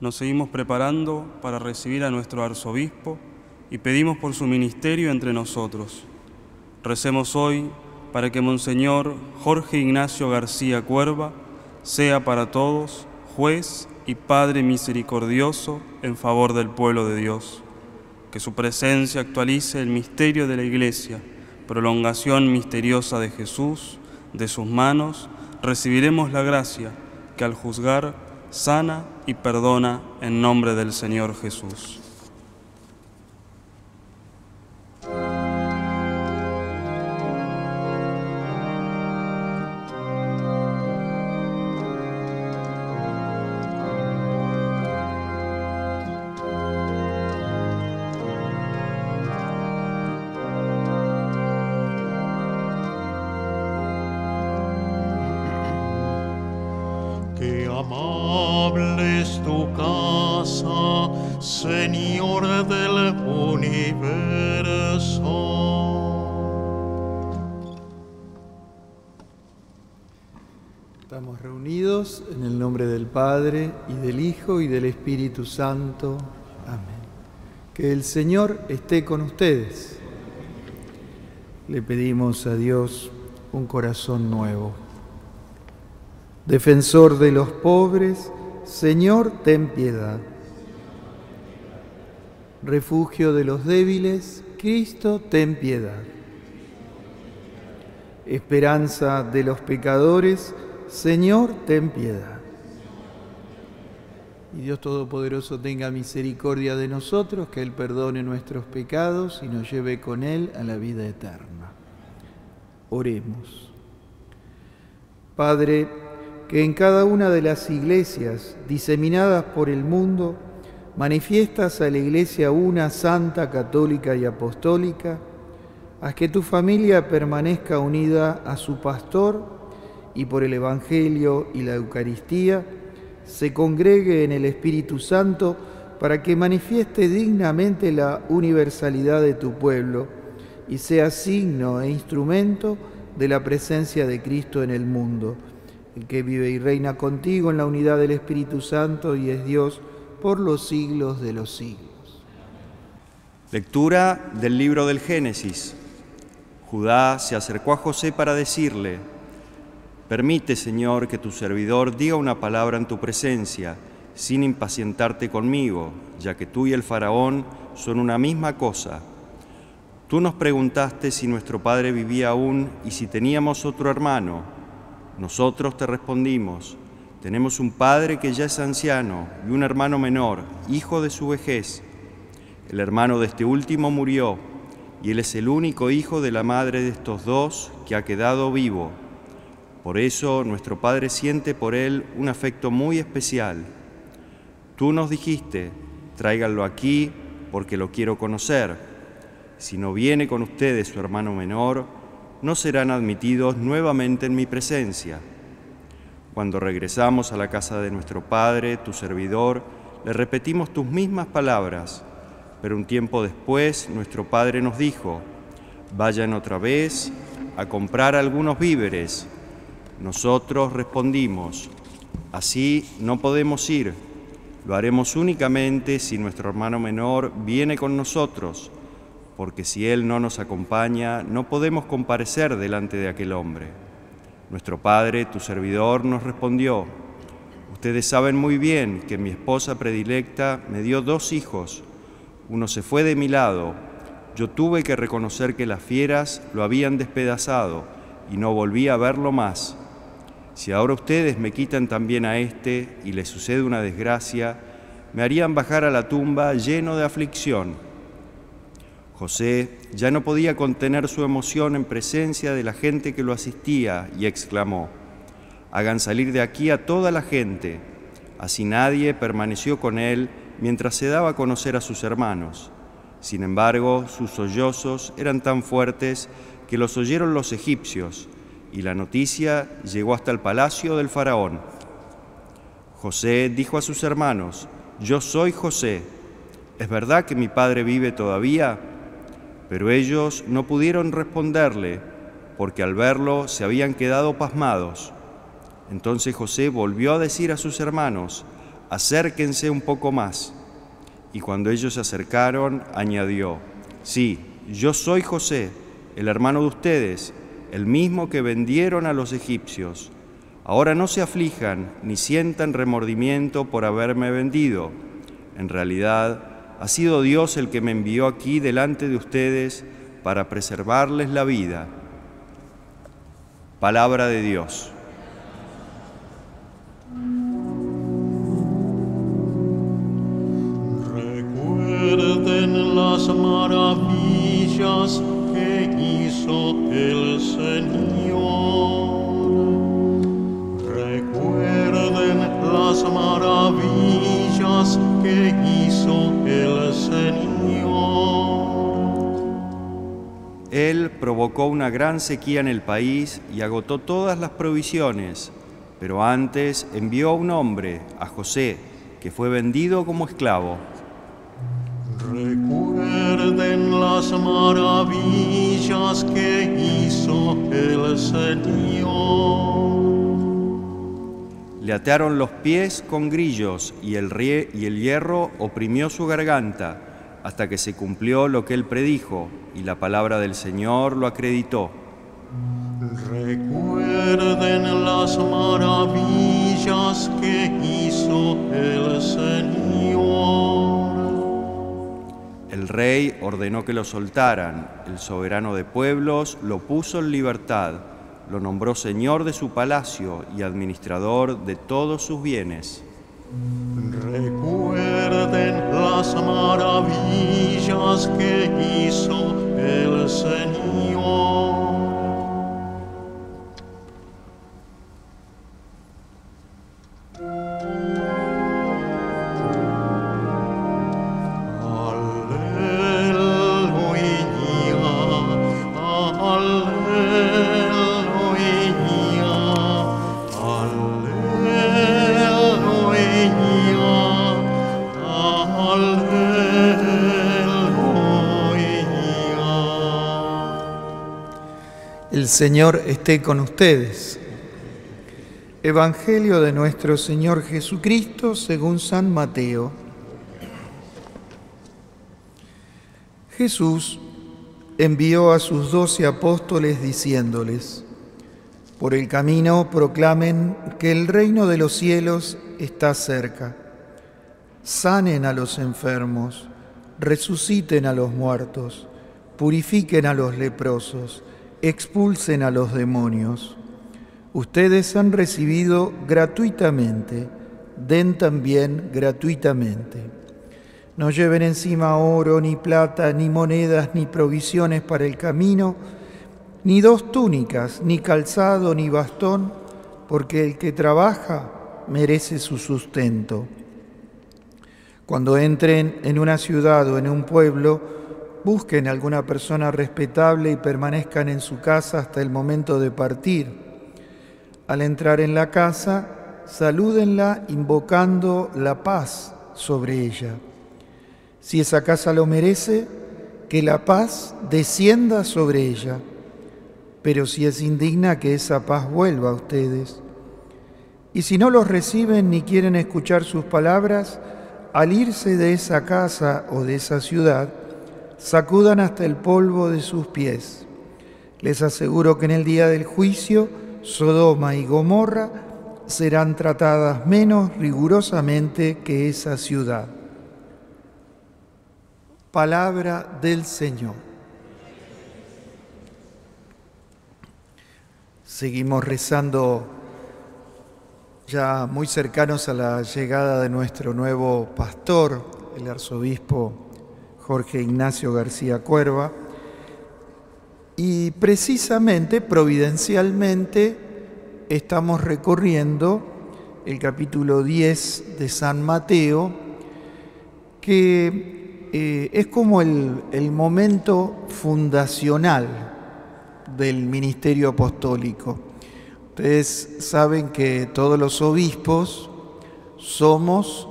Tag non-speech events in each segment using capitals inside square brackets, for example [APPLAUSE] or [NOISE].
nos seguimos preparando para recibir a nuestro arzobispo y pedimos por su ministerio entre nosotros. Recemos hoy para que Monseñor Jorge Ignacio García Cuerva sea para todos juez y Padre misericordioso en favor del pueblo de Dios. Que su presencia actualice el misterio de la Iglesia, prolongación misteriosa de Jesús, de sus manos, recibiremos la gracia que al juzgar sana y perdona en nombre del Señor Jesús. Estamos reunidos en el nombre del Padre y del Hijo y del Espíritu Santo. Amén. Que el Señor esté con ustedes. Le pedimos a Dios un corazón nuevo. Defensor de los pobres, Señor, ten piedad. Refugio de los débiles, Cristo, ten piedad. Esperanza de los pecadores, Señor, ten piedad. Y Dios Todopoderoso tenga misericordia de nosotros, que Él perdone nuestros pecados y nos lleve con Él a la vida eterna. Oremos. Padre, que en cada una de las iglesias diseminadas por el mundo manifiestas a la iglesia una santa, católica y apostólica, haz que tu familia permanezca unida a su pastor y por el Evangelio y la Eucaristía, se congregue en el Espíritu Santo para que manifieste dignamente la universalidad de tu pueblo y sea signo e instrumento de la presencia de Cristo en el mundo, que vive y reina contigo en la unidad del Espíritu Santo y es Dios por los siglos de los siglos. Lectura del libro del Génesis. Judá se acercó a José para decirle, Permite, Señor, que tu servidor diga una palabra en tu presencia, sin impacientarte conmigo, ya que tú y el faraón son una misma cosa. Tú nos preguntaste si nuestro padre vivía aún y si teníamos otro hermano. Nosotros te respondimos, tenemos un padre que ya es anciano y un hermano menor, hijo de su vejez. El hermano de este último murió y él es el único hijo de la madre de estos dos que ha quedado vivo. Por eso nuestro Padre siente por él un afecto muy especial. Tú nos dijiste, tráiganlo aquí porque lo quiero conocer. Si no viene con ustedes su hermano menor, no serán admitidos nuevamente en mi presencia. Cuando regresamos a la casa de nuestro Padre, tu servidor, le repetimos tus mismas palabras, pero un tiempo después nuestro Padre nos dijo, vayan otra vez a comprar algunos víveres nosotros respondimos, así no podemos ir, lo haremos únicamente si nuestro hermano menor viene con nosotros, porque si él no nos acompaña, no podemos comparecer delante de aquel hombre. Nuestro padre, tu servidor, nos respondió, ustedes saben muy bien que mi esposa predilecta me dio dos hijos, uno se fue de mi lado, yo tuve que reconocer que las fieras lo habían despedazado y no volví a verlo más. Si ahora ustedes me quitan también a este y le sucede una desgracia, me harían bajar a la tumba lleno de aflicción. José ya no podía contener su emoción en presencia de la gente que lo asistía y exclamó, hagan salir de aquí a toda la gente. Así nadie permaneció con él mientras se daba a conocer a sus hermanos. Sin embargo, sus sollozos eran tan fuertes que los oyeron los egipcios y la noticia llegó hasta el palacio del faraón. José dijo a sus hermanos, yo soy José, ¿es verdad que mi padre vive todavía? Pero ellos no pudieron responderle, porque al verlo se habían quedado pasmados. Entonces José volvió a decir a sus hermanos, acérquense un poco más. Y cuando ellos se acercaron, añadió, sí, yo soy José, el hermano de ustedes, el mismo que vendieron a los egipcios. Ahora no se aflijan ni sientan remordimiento por haberme vendido. En realidad, ha sido Dios el que me envió aquí delante de ustedes para preservarles la vida. Palabra de Dios. Recuerden las maravillas que hizo el Señor. Recuerden las maravillas que hizo el Señor. Él provocó una gran sequía en el país y agotó todas las provisiones, pero antes envió a un hombre, a José, que fue vendido como esclavo. Recuerden las maravillas que hizo el Señor. Le ataron los pies con grillos y el, rie- y el hierro oprimió su garganta hasta que se cumplió lo que él predijo y la palabra del Señor lo acreditó. Recuerden las maravillas que hizo el Señor. El rey ordenó que lo soltaran, el soberano de pueblos lo puso en libertad, lo nombró señor de su palacio y administrador de todos sus bienes. Recuerden las maravillas que hizo el Señor. Señor esté con ustedes. Evangelio de nuestro Señor Jesucristo según San Mateo. Jesús envió a sus doce apóstoles diciéndoles, por el camino proclamen que el reino de los cielos está cerca. Sanen a los enfermos, resuciten a los muertos, purifiquen a los leprosos, expulsen a los demonios. Ustedes han recibido gratuitamente, den también gratuitamente. No lleven encima oro, ni plata, ni monedas, ni provisiones para el camino, ni dos túnicas, ni calzado, ni bastón, porque el que trabaja merece su sustento. Cuando entren en una ciudad o en un pueblo, busquen alguna persona respetable y permanezcan en su casa hasta el momento de partir. Al entrar en la casa, salúdenla invocando la paz sobre ella. Si esa casa lo merece, que la paz descienda sobre ella. Pero si es indigna, que esa paz vuelva a ustedes. Y si no los reciben ni quieren escuchar sus palabras, al irse de esa casa o de esa ciudad, sacudan hasta el polvo de sus pies. Les aseguro que en el día del juicio, Sodoma y Gomorra serán tratadas menos rigurosamente que esa ciudad. Palabra del Señor. Seguimos rezando ya muy cercanos a la llegada de nuestro nuevo pastor, el arzobispo Jorge Ignacio García Cuerva, y precisamente, providencialmente, estamos recorriendo el capítulo 10 de San Mateo, que eh, es como el, momento fundacional del ministerio apostólico. Ustedes saben que todos los obispos somos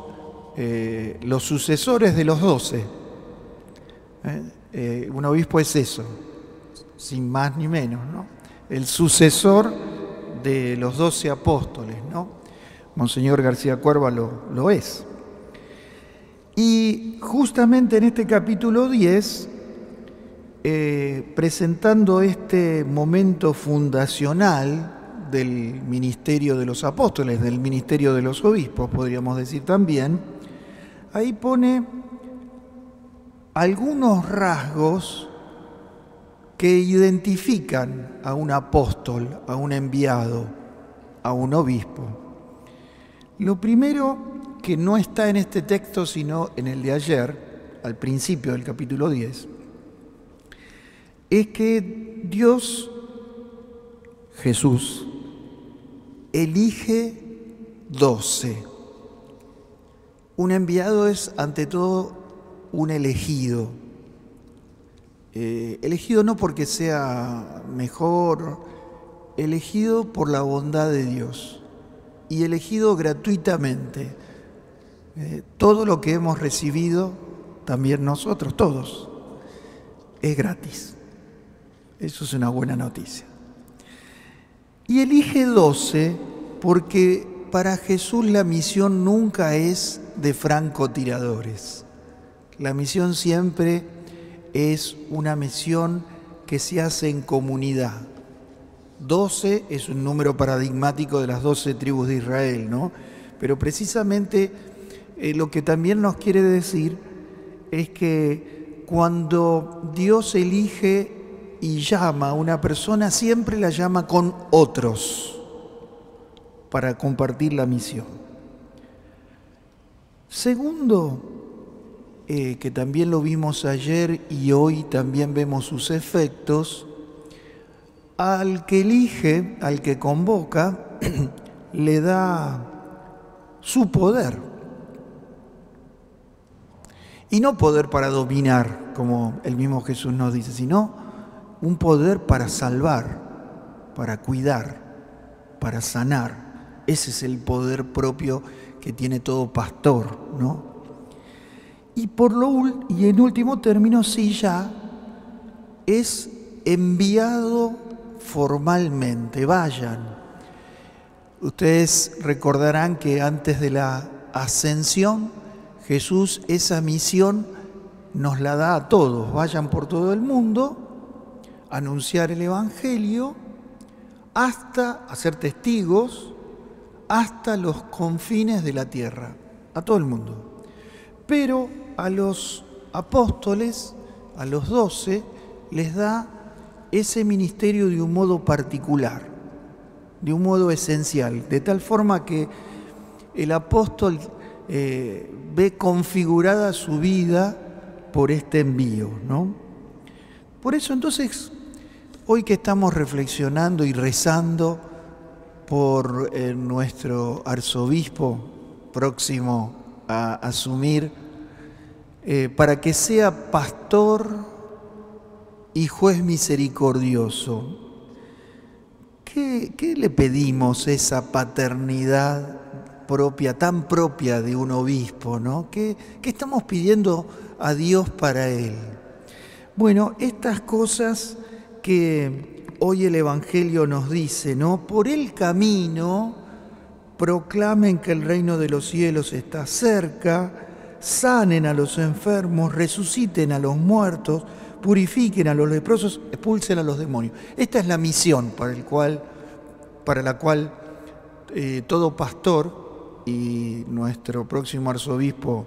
eh, los sucesores de los doce. ¿Eh? Eh, un obispo es eso, sin más ni menos, ¿no? El sucesor de los doce apóstoles, ¿no? Monseñor García Cuerva lo, lo es. Y justamente en este capítulo 10, eh, presentando este momento fundacional del ministerio de los apóstoles, del ministerio de los obispos, podríamos decir también, ahí pone algunos rasgos que identifican a un apóstol, a un enviado, a un obispo. Lo primero que no está en este texto, sino en el de ayer, al principio del capítulo 10, es que Dios, Jesús, elige doce. Un enviado es ante todo un elegido. Eh, elegido no porque sea mejor, elegido por la bondad de Dios y elegido gratuitamente eh, todo lo que hemos recibido, también nosotros, todos, es gratis. Eso es una buena noticia. Y elige doce porque para Jesús la misión nunca es de francotiradores. La misión siempre es una misión que se hace en comunidad. Doce es un número paradigmático de las doce tribus de Israel, ¿no? Pero precisamente eh, lo que también nos quiere decir es que cuando Dios elige y llama a una persona, siempre la llama con otros para compartir la misión. Segundo, eh, que también lo vimos ayer y hoy también vemos sus efectos, al que elige, al que convoca, [CLEARS THROAT] le da su poder y no poder para dominar, como el mismo Jesús nos dice, sino un poder para salvar, para cuidar, para sanar. Ese es el poder propio que tiene todo pastor, ¿no? Y por lo y en último término, sí ya es enviado formalmente, vayan. Ustedes recordarán que antes de la ascensión Jesús esa misión nos la da a todos. Vayan por todo el mundo, anunciar el Evangelio, hasta hacer testigos, hasta los confines de la tierra, a todo el mundo. Pero a los apóstoles, a los doce, les da ese ministerio de un modo particular, de un modo esencial, de tal forma que el apóstol eh, ve configurada su vida por este envío, ¿no? Por eso entonces, hoy que estamos reflexionando y rezando por eh, nuestro arzobispo próximo a asumir, eh, para que sea pastor y juez misericordioso, ¿qué, qué le pedimos esa paternidad propia, tan propia de un obispo, ¿no? ¿Qué, estamos pidiendo a Dios para él? Bueno, estas cosas que hoy el Evangelio nos dice, ¿no? Por el camino proclamen que el reino de los cielos está cerca, sanen a los enfermos, resuciten a los muertos, purifiquen a los leprosos, expulsen a los demonios. Esta es la misión para, la cual eh, todo pastor y nuestro próximo arzobispo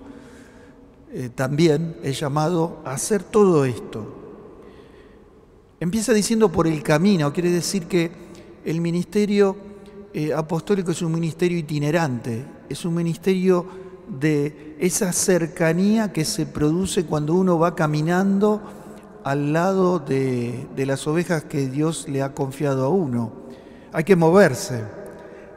eh, también es llamado a hacer todo esto. Empieza diciendo por el camino, quiere decir que el ministerio eh, apostólico es un ministerio itinerante, es un ministerio de esa cercanía que se produce cuando uno va caminando al lado de, de las ovejas que Dios le ha confiado a uno. Hay que moverse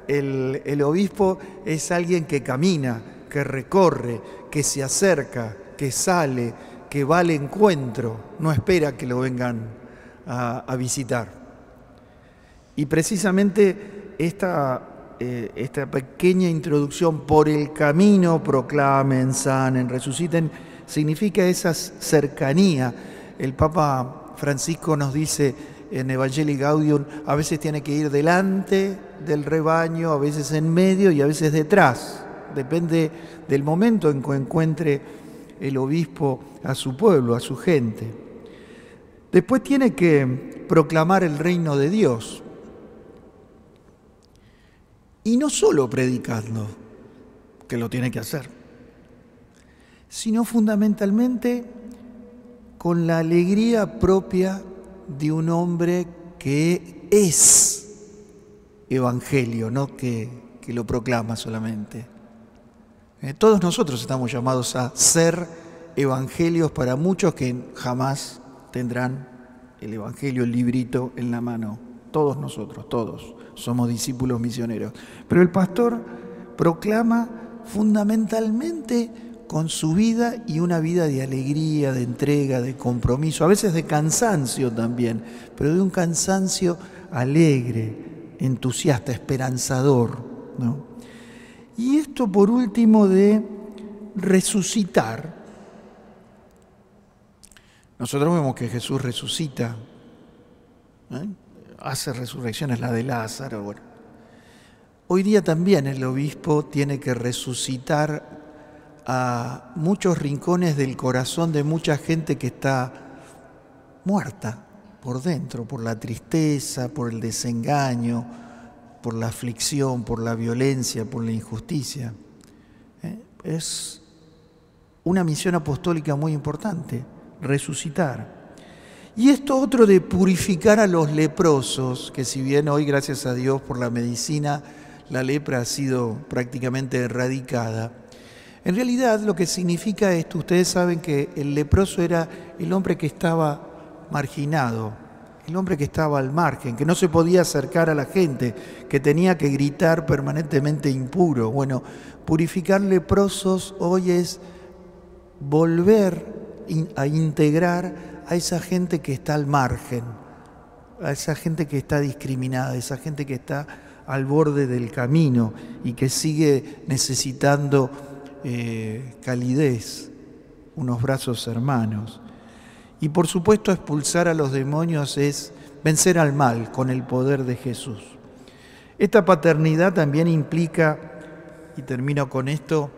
el, obispo es alguien que camina, que recorre, que se acerca, que sale, que va al encuentro, no espera que lo vengan a, visitar. Y precisamente esta, eh, esta pequeña introducción, por el camino proclamen, sanen, resuciten, significa esa cercanía. El Papa Francisco nos dice, en Evangelii Gaudium a veces tiene que ir delante del rebaño, a veces en medio y a veces detrás. Depende del momento en que encuentre el obispo a su pueblo, a su gente. Después tiene que proclamar el reino de Dios. Y no solo predicando, que lo tiene que hacer, sino fundamentalmente con la alegría propia de un hombre que es evangelio, no que, que lo proclama solamente. Eh, todos nosotros estamos llamados a ser evangelios para muchos que jamás tendrán el evangelio, el librito en la mano. Todos nosotros, todos somos discípulos misioneros. Pero el pastor proclama fundamentalmente con su vida y una vida de alegría, de entrega, de compromiso, a veces de cansancio también, pero de un cansancio alegre, entusiasta, esperanzador. Y esto por último de resucitar. Nosotros vemos que Jesús resucita, ¿eh? Hace resurrecciones, la de Lázaro. Bueno. Hoy día también el obispo tiene que resucitar a muchos rincones del corazón de mucha gente que está muerta por dentro, por la tristeza, por el desengaño, por la aflicción, por la violencia, por la injusticia. ¿Eh? Es una misión apostólica muy importante, resucitar. Y esto otro de purificar a los leprosos, que si bien hoy, gracias a Dios, por la medicina, la lepra ha sido prácticamente erradicada, en realidad lo que significa esto, ustedes saben que el leproso era el hombre que estaba marginado, el hombre que estaba al margen, que no se podía acercar a la gente, que tenía que gritar permanentemente impuro. Bueno, purificar leprosos hoy es volver a integrar a esa gente que está al margen, a esa gente que está discriminada, a esa gente que está al borde del camino y que sigue necesitando eh, calidez, unos brazos hermanos. Y por supuesto expulsar a los demonios es vencer al mal con el poder de Jesús. Esta paternidad también implica, y termino con esto,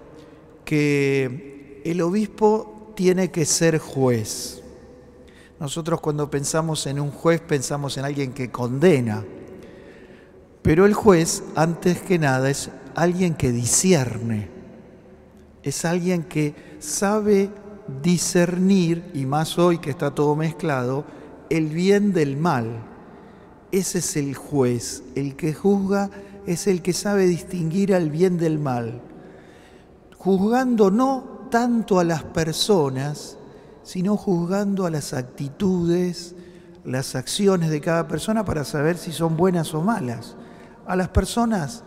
que el obispo tiene que ser juez. Nosotros cuando pensamos en un juez pensamos en alguien que condena, pero el juez, antes que nada, es alguien que discierne. Es alguien que sabe discernir, y más hoy que está todo mezclado, el bien del mal. Ese es el juez, el que juzga es el que sabe distinguir al bien del mal, juzgando no tanto a las personas, sino juzgando a las actitudes, las acciones de cada persona para saber si son buenas o malas. A las personas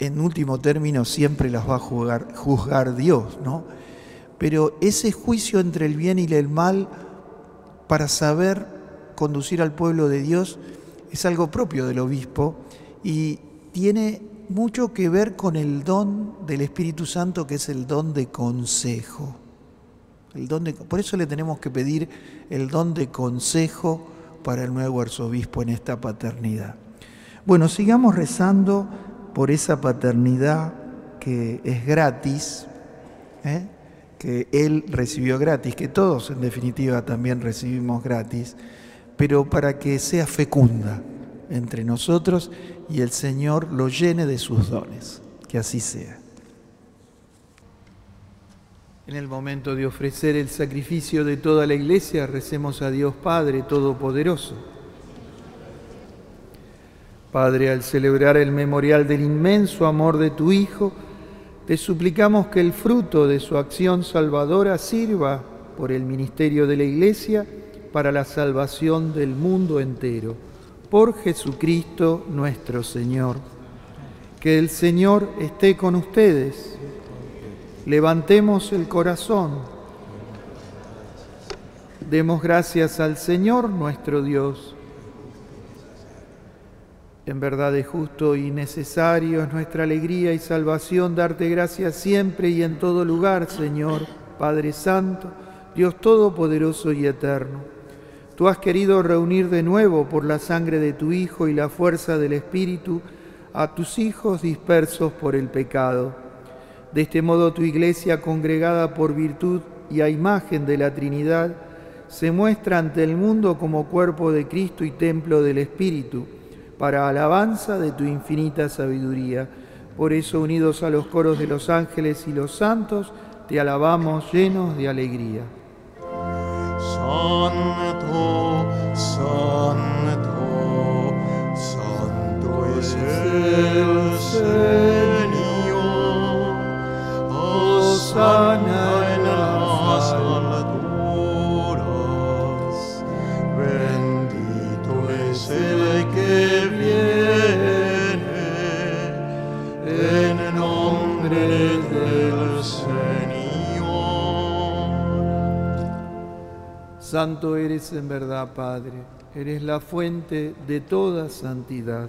en último término siempre las va a juzgar, Dios, ¿no? Pero ese juicio entre el bien y el mal para saber conducir al pueblo de Dios es algo propio del obispo y tiene mucho que ver con el don del Espíritu Santo que es el don de consejo. El don de, por eso le tenemos que pedir el don de consejo para el nuevo arzobispo en esta paternidad. Bueno, sigamos rezando por esa paternidad que es gratis, ¿eh? que Él recibió gratis, que todos en definitiva también recibimos gratis, pero para que sea fecunda entre nosotros y el Señor lo llene de sus dones. Que así sea. En el momento de ofrecer el sacrificio de toda la iglesia, recemos a Dios Padre Todopoderoso. Padre, al celebrar el memorial del inmenso amor de tu Hijo, te suplicamos que el fruto de su acción salvadora sirva por el ministerio de la Iglesia para la salvación del mundo entero. Por Jesucristo nuestro Señor. Que el Señor esté con ustedes. Levantemos el corazón. Demos gracias al Señor nuestro Dios. En verdad es justo y necesario, es nuestra alegría y salvación darte gracias siempre y en todo lugar, Señor, Padre Santo, Dios Todopoderoso y Eterno, Tú has querido reunir de nuevo por la sangre de tu Hijo y la fuerza del Espíritu a tus hijos dispersos por el pecado. De este modo tu iglesia, congregada por virtud y a imagen de la Trinidad, se muestra ante el mundo como cuerpo de Cristo y templo del Espíritu, para alabanza de tu infinita sabiduría. Por eso, unidos a los coros de los ángeles y los santos, te alabamos llenos de alegría. Santo, santo, santo es el Señor. Hosanna en las alturas. Bendito es el que viene en nombre del Señor. Santo eres en verdad, Padre, eres la fuente de toda santidad.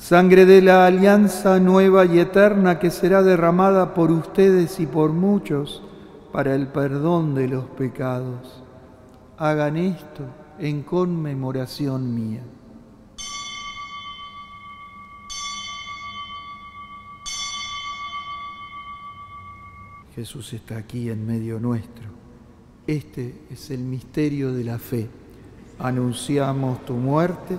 sangre de la alianza nueva y eterna que será derramada por ustedes y por muchos para el perdón de los pecados. Hagan esto en conmemoración mía. Jesús está aquí en medio nuestro. Este es el misterio de la fe. Anunciamos tu muerte,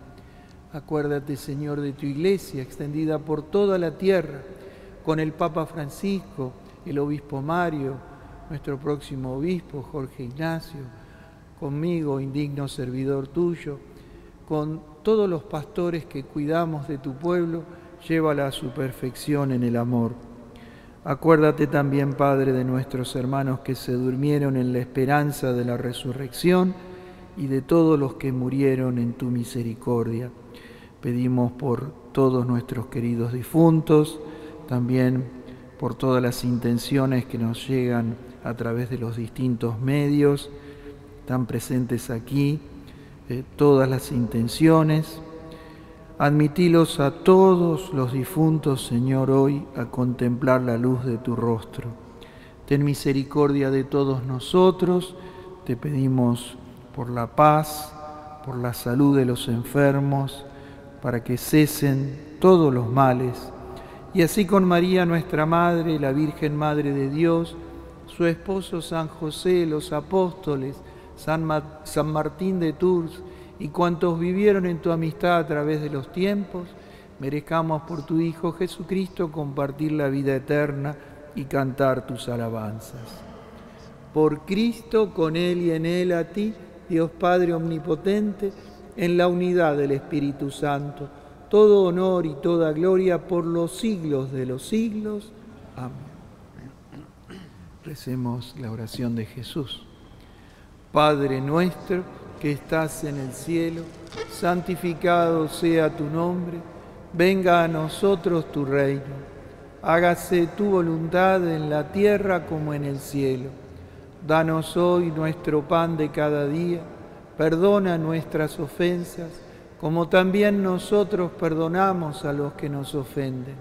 Acuérdate, Señor, de tu iglesia extendida por toda la tierra, con el Papa Francisco, el Obispo Mario, nuestro próximo Obispo Jorge Ignacio, conmigo, indigno servidor tuyo, con todos los pastores que cuidamos de tu pueblo, llévala a su perfección en el amor. Acuérdate también, Padre, de nuestros hermanos que se durmieron en la esperanza de la resurrección y de todos los que murieron en tu misericordia. Pedimos por todos nuestros queridos difuntos, también por todas las intenciones que nos llegan a través de los distintos medios, tan presentes aquí, eh, todas las intenciones. Admitilos a todos los difuntos, Señor, hoy a contemplar la luz de tu rostro. Ten misericordia de todos nosotros, te pedimos por la paz, por la salud de los enfermos, para que cesen todos los males. Y así con María, nuestra Madre, la Virgen Madre de Dios, su esposo San José, los apóstoles, San, San Martín de Tours y cuantos vivieron en tu amistad a través de los tiempos, merezcamos por tu Hijo Jesucristo compartir la vida eterna y cantar tus alabanzas. Por Cristo, con Él y en Él, a ti, Dios Padre Omnipotente, en la unidad del Espíritu Santo, todo honor y toda gloria por los siglos de los siglos. Amén. Recemos la oración de Jesús. Padre nuestro que estás en el cielo, santificado sea tu nombre, venga a nosotros tu reino, hágase tu voluntad en la tierra como en el cielo. Danos hoy nuestro pan de cada día, perdona nuestras ofensas, como también nosotros perdonamos a los que nos ofenden.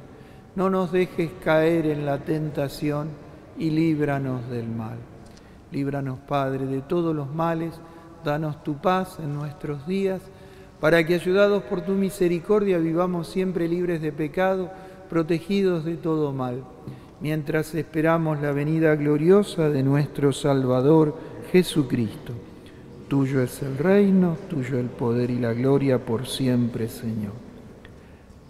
No nos dejes caer en la tentación y líbranos del mal. Líbranos, Padre, de todos los males, danos tu paz en nuestros días, para que, ayudados por tu misericordia, vivamos siempre libres de pecado, protegidos de todo mal, mientras esperamos la venida gloriosa de nuestro Salvador Jesucristo. Tuyo es el reino, tuyo el poder y la gloria por siempre, Señor.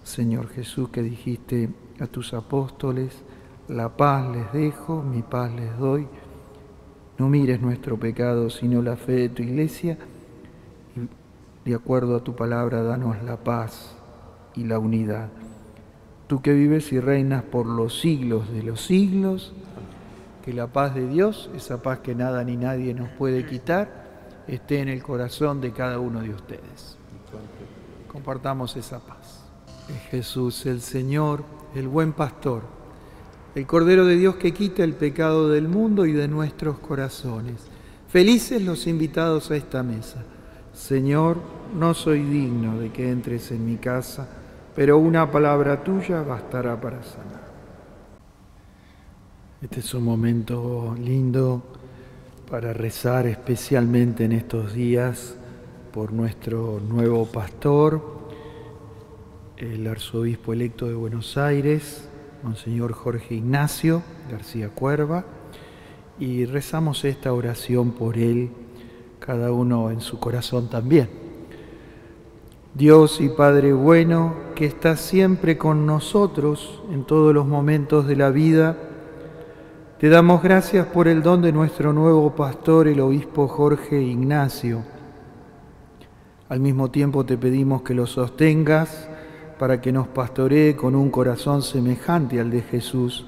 Señor Jesús, que dijiste a tus apóstoles, la paz les dejo, mi paz les doy. No mires nuestro pecado, sino la fe de tu iglesia. Y de acuerdo a tu palabra, danos la paz y la unidad. Tú que vives y reinas por los siglos de los siglos, que la paz de Dios, esa paz que nada ni nadie nos puede quitar, esté en el corazón de cada uno de ustedes. Compartamos esa paz. Jesús, el Señor, el buen pastor, el Cordero de Dios que quita el pecado del mundo y de nuestros corazones. Felices los invitados a esta mesa. Señor, no soy digno de que entres en mi casa, pero una palabra tuya bastará para sanar. Este es un momento lindo para rezar especialmente en estos días por nuestro nuevo pastor, el arzobispo electo de Buenos Aires, Monseñor Jorge Ignacio García Cuerva, y rezamos esta oración por él, cada uno en su corazón también. Dios y Padre bueno, que está siempre con nosotros en todos los momentos de la vida, te damos gracias por el don de nuestro nuevo pastor, el obispo Jorge Ignacio. Al mismo tiempo te pedimos que lo sostengas para que nos pastoree con un corazón semejante al de Jesús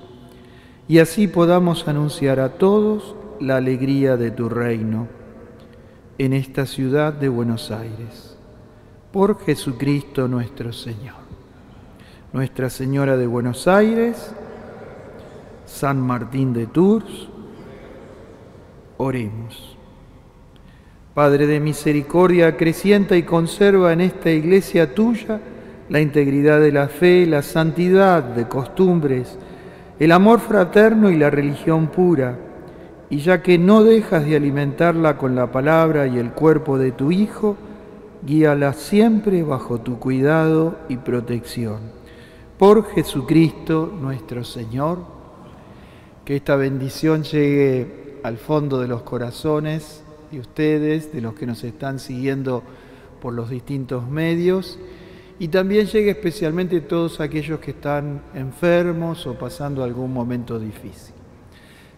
y así podamos anunciar a todos la alegría de tu reino en esta ciudad de Buenos Aires. Por Jesucristo nuestro Señor. Nuestra Señora de Buenos Aires, San Martín de Tours, oremos. Padre de misericordia, acrecienta y conserva en esta iglesia tuya la integridad de la fe, la santidad de costumbres, el amor fraterno y la religión pura, y ya que no dejas de alimentarla con la palabra y el cuerpo de tu Hijo, guíala siempre bajo tu cuidado y protección. Por Jesucristo nuestro Señor, que esta bendición llegue al fondo de los corazones de ustedes, de los que nos están siguiendo por los distintos medios, y también llegue especialmente a todos aquellos que están enfermos o pasando algún momento difícil.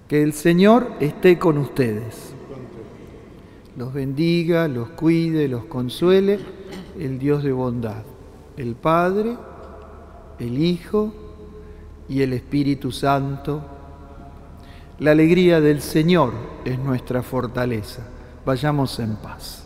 Que el Señor esté con ustedes. Los bendiga, los cuide, los consuele, el Dios de bondad, el Padre, el Hijo y el Espíritu Santo la alegría del Señor es nuestra fortaleza. Vayamos en paz.